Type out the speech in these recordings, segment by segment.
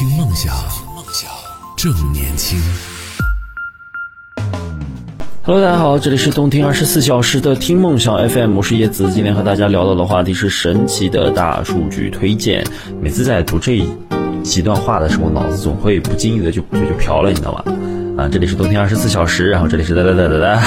听梦想，梦想正年轻。Hello，大家好，这里是动听二十四小时的听梦想 FM，我是叶子。今天和大家聊到的话题是神奇的大数据推荐。每次在读这几段话的时候，脑子总会不经意的就就就飘了，你知道吧？啊，这里是动听二十四小时，然后这里是哒哒哒哒哒。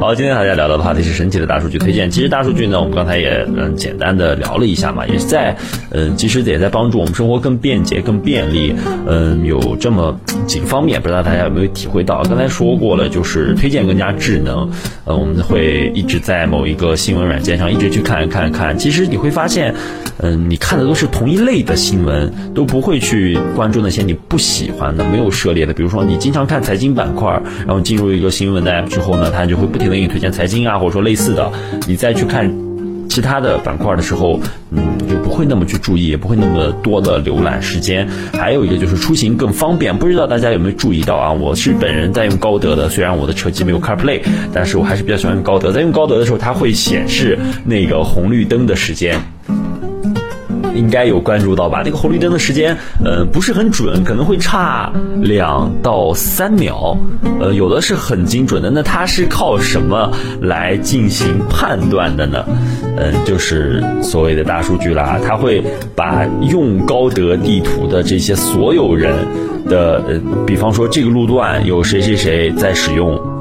好，今天和大家聊到的话题是神奇的大数据推荐。其实大数据呢，我们刚才也嗯简单的聊了一下嘛，也是在嗯其实也在帮助我们生活更便捷、更便利。嗯，有这么几个方面，不知道大家有没有体会到？刚才说过了，就是推荐更加智能。呃，我们会一直在某一个新闻软件上一直去看看看。其实你会发现，嗯，你看的都是同一类的新闻，都不会去关注那些你不喜欢的、没有涉猎的。比如说你经常看财经板块，然后进入一个新闻的 app 之后呢，它就会不停的给你推荐财经啊，或者说类似的。你再去看其他的板块的时候，嗯，就不会那么去注意，也不会那么多的浏览时间。还有一个就是出行更方便，不知道大家有没有注意到啊？我是本人在用高德的，虽然我的车机没有 CarPlay，但是我还是比较喜欢用高德。在用高德的时候，它会显示那个红绿灯的时间。应该有关注到吧？那个红绿灯的时间，呃，不是很准，可能会差两到三秒，呃，有的是很精准的。那它是靠什么来进行判断的呢？嗯、就是所谓的大数据啦，它会把用高德地图的这些所有人的，呃，比方说这个路段有谁谁谁在使用。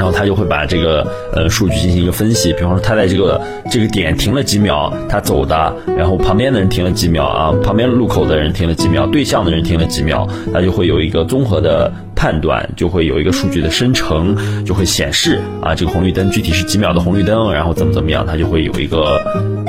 然后他就会把这个呃数据进行一个分析，比方说他在这个这个点停了几秒，他走的，然后旁边的人停了几秒啊，旁边路口的人停了几秒，对向的人停了几秒，他就会有一个综合的判断，就会有一个数据的生成，就会显示啊这个红绿灯具体是几秒的红绿灯，然后怎么怎么样，它就会有一个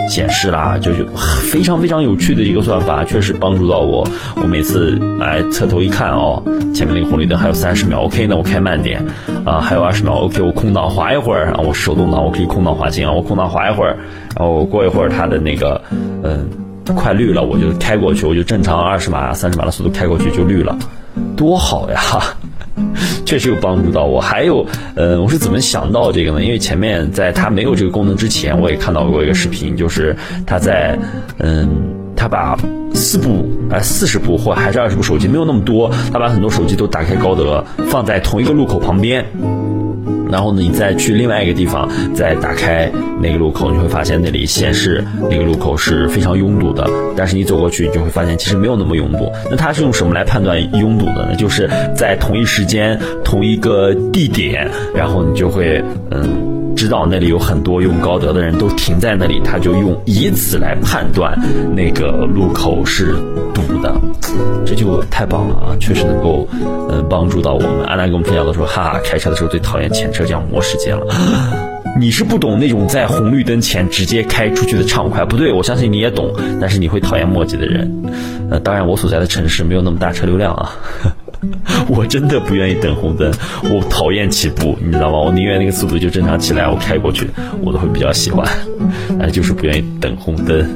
显示啦，就就非常非常有趣的一个算法，确实帮助到我。我每次来侧头一看哦，前面那个红绿灯还有三十秒，OK，那我开慢点啊，还有二十秒。OK，我空档滑一会儿啊，我手动挡我可以空档滑行啊，我空档滑一会儿，然后过一会儿它的那个嗯快绿了，我就开过去，我就正常二十码、三十码的速度开过去就绿了，多好呀！确实有帮助到我。还有，呃，我是怎么想到这个呢？因为前面在它没有这个功能之前，我也看到过一个视频，就是他在嗯，他把四部啊四十部或还是二十部手机没有那么多，他把很多手机都打开高德，放在同一个路口旁边。然后呢，你再去另外一个地方，再打开那个路口，你会发现那里显示那个路口是非常拥堵的。但是你走过去，你就会发现其实没有那么拥堵。那它是用什么来判断拥堵的呢？就是在同一时间、同一个地点，然后你就会嗯。知道那里有很多用高德的人都停在那里，他就用以此来判断那个路口是堵的，这就太棒了啊！确实能够嗯帮助到我们。安娜跟我们分享的说，哈哈，开车的时候最讨厌前车这样磨时间了。你是不懂那种在红绿灯前直接开出去的畅快，不对，我相信你也懂，但是你会讨厌墨迹的人。呃，当然我所在的城市没有那么大车流量啊。我真的不愿意等红灯，我讨厌起步，你知道吗？我宁愿那个速度就正常起来，我开过去，我都会比较喜欢，但就是不愿意等红灯。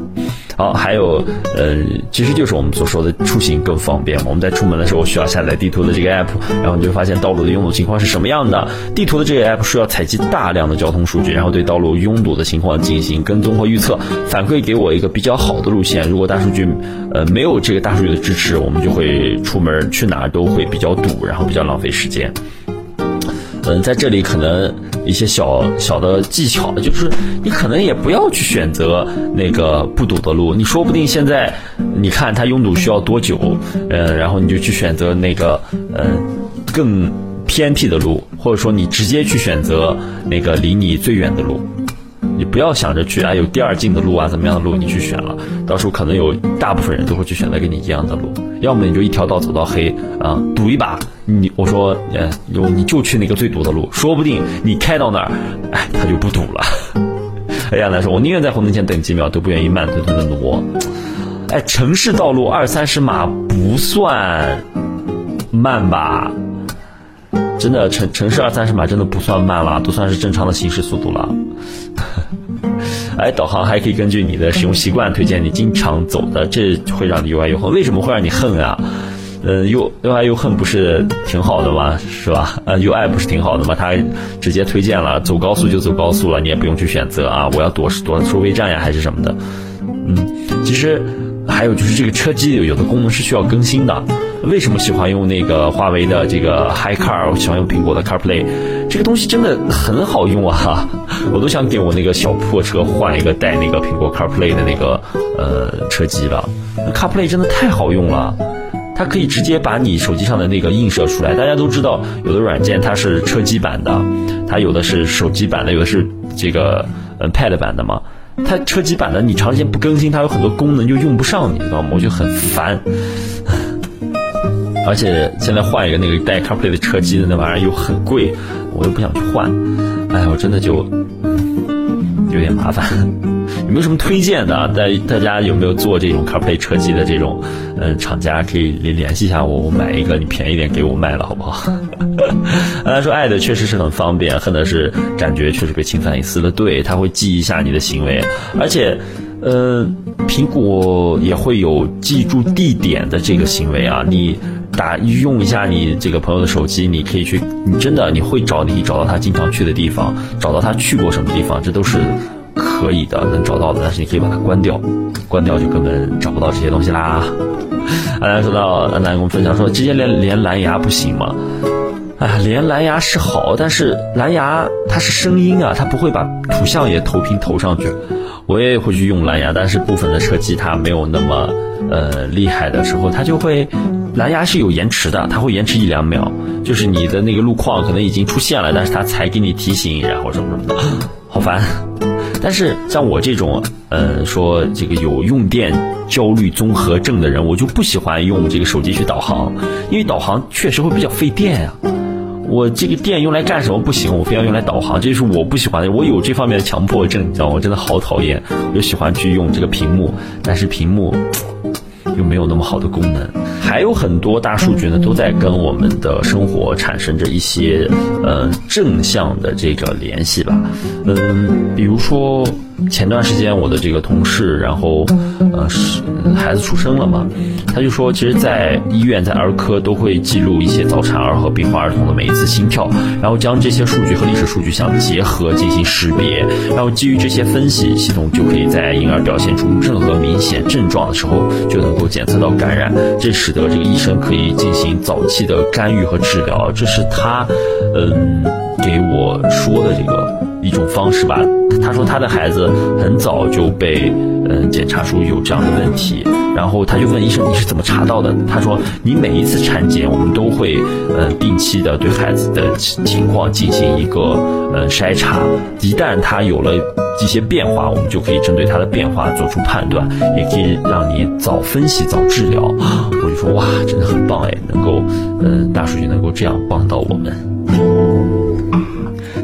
好，还有，呃，其实就是我们所说的出行更方便。我们在出门的时候需要下载地图的这个 app，然后你就发现道路的拥堵情况是什么样的。地图的这个 app 需要采集大量的交通数据，然后对道路拥堵的情况进行跟踪和预测，反馈给我一个比较好的路线。如果大数据，呃，没有这个大数据的支持，我们就会出门去哪儿都会比较堵，然后比较浪费时间。嗯，在这里可能一些小小的技巧，就是你可能也不要去选择那个不堵的路，你说不定现在你看它拥堵需要多久，嗯，然后你就去选择那个嗯更偏僻的路，或者说你直接去选择那个离你最远的路。你不要想着去啊，有第二近的路啊，怎么样的路你去选了，到时候可能有大部分人都会去选择跟你一样的路，要么你就一条道走到黑啊，赌一把。你我说，呃，有你就去那个最堵的路，说不定你开到那儿，哎，它就不堵了。哎呀，来说，我宁愿在红灯前等几秒，都不愿意慢吞吞的挪。哎，城市道路二三十码不算慢吧？真的城城市二三十码真的不算慢了，都算是正常的行驶速度了。哎，导航还可以根据你的使用习惯推荐你经常走的，这会让你又爱又恨。为什么会让你恨啊？呃，又又爱又恨不是挺好的吗？是吧？呃，又爱不是挺好的吗？他直接推荐了，走高速就走高速了，你也不用去选择啊，我要躲躲收费站呀，还是什么的。嗯，其实还有就是这个车机有的功能是需要更新的。为什么喜欢用那个华为的这个 HiCar？我喜欢用苹果的 CarPlay，这个东西真的很好用啊！我都想给我那个小破车换一个带那个苹果 CarPlay 的那个呃车机了。CarPlay 真的太好用了，它可以直接把你手机上的那个映射出来。大家都知道，有的软件它是车机版的，它有的是手机版的，有的是这个呃 Pad 版的嘛。它车机版的你长时间不更新，它有很多功能就用不上，你知道吗？我就很烦。而且现在换一个那个带 CarPlay 的车机的那玩意儿又很贵，我又不想去换，哎，我真的就有点麻烦。有没有什么推荐的？大大家有没有做这种 CarPlay 车机的这种嗯厂家？可以联联系一下我，我买一个，你便宜点给我卖了，好不好？他说爱的确实是很方便，恨的是感觉确实被侵犯隐私了。对，他会记一下你的行为，而且。呃，苹果也会有记住地点的这个行为啊。你打用一下你这个朋友的手机，你可以去，你真的你会找，你找到他经常去的地方，找到他去过什么地方，这都是可以的，能找到的。但是你可以把它关掉，关掉就根本找不到这些东西啦。安南说到，安南跟我们分享说，直接连连蓝牙不行吗？哎，连蓝牙是好，但是蓝牙它是声音啊，它不会把图像也投屏投上去。我也会去用蓝牙，但是部分的车机它没有那么呃厉害的时候，它就会蓝牙是有延迟的，它会延迟一两秒，就是你的那个路况可能已经出现了，但是它才给你提醒，然后什么什么的，好烦。但是像我这种呃说这个有用电焦虑综合症的人，我就不喜欢用这个手机去导航，因为导航确实会比较费电呀。我这个电用来干什么不行？我非要用来导航，这是我不喜欢的。我有这方面的强迫症，你知道吗？我真的好讨厌。我就喜欢去用这个屏幕，但是屏幕又没有那么好的功能。还有很多大数据呢，都在跟我们的生活产生着一些呃正向的这个联系吧。嗯，比如说。前段时间我的这个同事，然后，呃，是孩子出生了嘛，他就说，其实，在医院在儿科都会记录一些早产儿和病患儿童的每一次心跳，然后将这些数据和历史数据相结合进行识别，然后基于这些分析，系统就可以在婴儿表现出任何明显症状的时候就能够检测到感染，这使得这个医生可以进行早期的干预和治疗。这是他，嗯，给我说的这个。一种方式吧，他说他的孩子很早就被嗯检查出有这样的问题，然后他就问医生你是怎么查到的？他说你每一次产检我们都会嗯定期的对孩子的情况进行一个嗯筛查，一旦他有了一些变化，我们就可以针对他的变化做出判断，也可以让你早分析早治疗。我就说哇，真的很棒哎，能够嗯大数据能够这样帮到我们。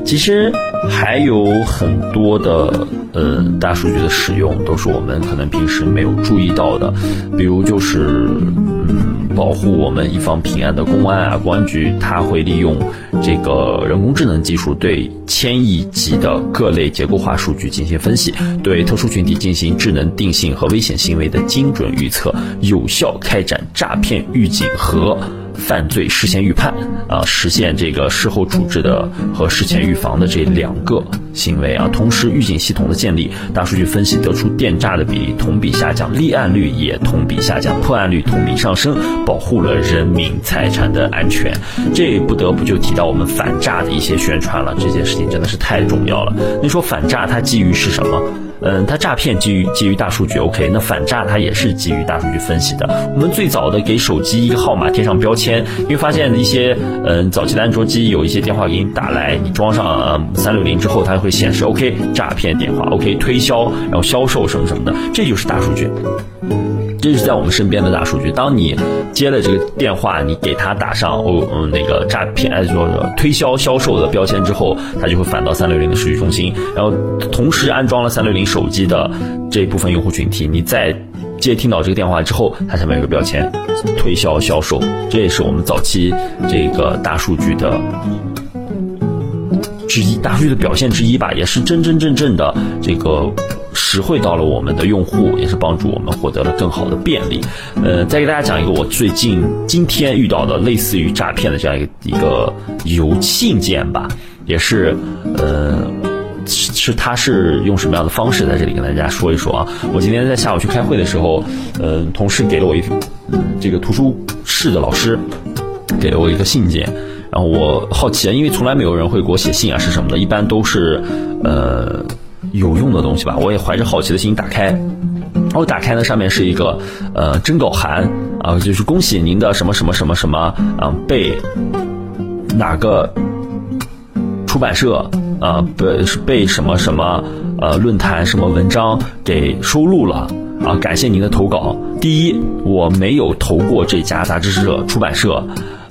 其实还有很多的呃大数据的使用，都是我们可能平时没有注意到的，比如就是嗯保护我们一方平安的公安啊，公安局它会利用这个人工智能技术，对千亿级的各类结构化数据进行分析，对特殊群体进行智能定性和危险行为的精准预测，有效开展诈骗预警和。犯罪事先预判啊，实现这个事后处置的和事前预防的这两个行为啊，同时预警系统的建立，大数据分析得出电诈的比例同比下降，立案率也同比下降，破案率同比上升，保护了人民财产的安全。这不得不就提到我们反诈的一些宣传了，这件事情真的是太重要了。你说反诈它基于是什么？嗯，它诈骗基于基于大数据，OK，那反诈它也是基于大数据分析的。我们最早的给手机一个号码贴上标签，因为发现一些嗯早期的安卓机有一些电话给你打来，你装上三六零之后，它会显示 OK 诈骗电话，OK 推销，然后销售什么什么的，这就是大数据。这是在我们身边的大数据。当你接了这个电话，你给他打上哦嗯那个诈骗哎说推销销售的标签之后，他就会返到三六零的数据中心，然后同时安装了三六零手机的这一部分用户群体。你在接听到这个电话之后，它下面有个标签推销销售，这也是我们早期这个大数据的之一，大数据的表现之一吧，也是真真正正的这个。实惠到了我们的用户，也是帮助我们获得了更好的便利。呃，再给大家讲一个我最近今天遇到的类似于诈骗的这样一个一个邮信件吧，也是呃。是他是用什么样的方式在这里跟大家说一说啊？我今天在下午去开会的时候，呃，同事给了我一这个图书室的老师给了我一个信件，然后我好奇啊，因为从来没有人会给我写信啊，是什么的？一般都是呃有用的东西吧。我也怀着好奇的心打开，我打开呢，上面是一个呃征稿函啊，就是恭喜您的什么什么什么什么啊被哪个出版社。啊，被被什么什么呃论坛什么文章给收录了啊？感谢您的投稿。第一，我没有投过这家杂志社出版社，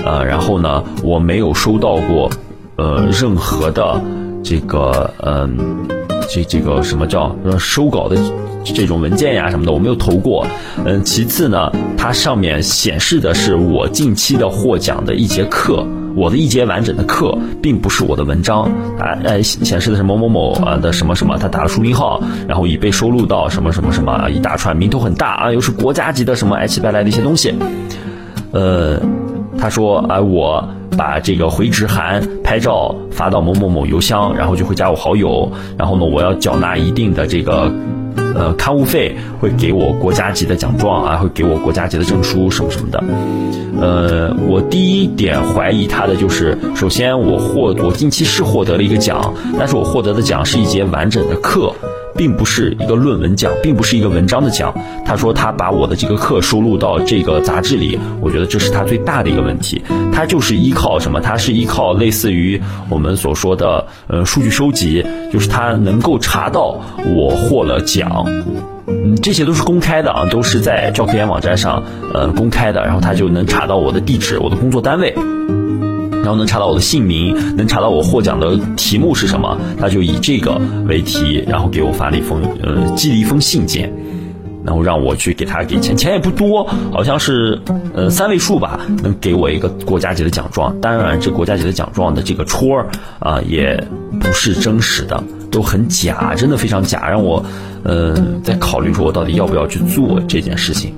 呃，然后呢，我没有收到过呃任何的这个嗯这这个什么叫收稿的这种文件呀什么的，我没有投过。嗯，其次呢，它上面显示的是我近期的获奖的一节课。我的一节完整的课，并不是我的文章啊，呃，显示的是某某某啊的什么什么，他打了书名号，然后已被收录到什么什么什么一大串，名头很大啊，又是国家级的什么爱奇白来的一些东西，呃，他说啊，我把这个回执函拍照发到某某某邮箱，然后就会加我好友，然后呢，我要缴纳一定的这个。呃，刊物费会给我国家级的奖状啊，会给我国家级的证书什么什么的。呃，我第一点怀疑他的就是，首先我获我近期是获得了一个奖，但是我获得的奖是一节完整的课。并不是一个论文奖，并不是一个文章的奖。他说他把我的这个课收录到这个杂志里，我觉得这是他最大的一个问题。他就是依靠什么？他是依靠类似于我们所说的呃数据收集，就是他能够查到我获了奖，嗯，这些都是公开的啊，都是在教科研网站上呃公开的，然后他就能查到我的地址、我的工作单位。然后能查到我的姓名，能查到我获奖的题目是什么，他就以这个为题，然后给我发了一封呃寄了一封信件，然后让我去给他给钱，钱也不多，好像是呃三位数吧，能给我一个国家级的奖状。当然，这国家级的奖状的这个戳儿啊，也不是真实的，都很假，真的非常假，让我呃在考虑说我到底要不要去做这件事情。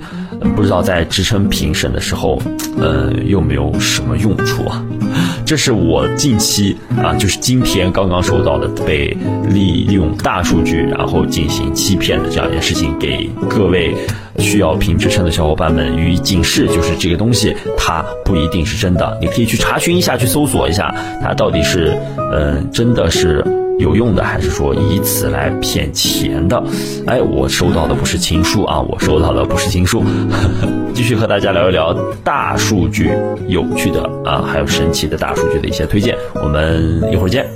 不知道在职称评审的时候，呃，有没有什么用处啊？这是我近期啊，就是今天刚刚收到的被利用大数据然后进行欺骗的这样一件事情，给各位需要评职称的小伙伴们予以警示，就是这个东西它不一定是真的，你可以去查询一下，去搜索一下，它到底是嗯真的是。有用的，还是说以此来骗钱的？哎，我收到的不是情书啊，我收到的不是情书。继续和大家聊一聊大数据有趣的啊，还有神奇的大数据的一些推荐。我们一会儿见。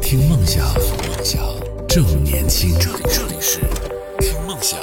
听梦想，梦想正年轻。这里是听梦想。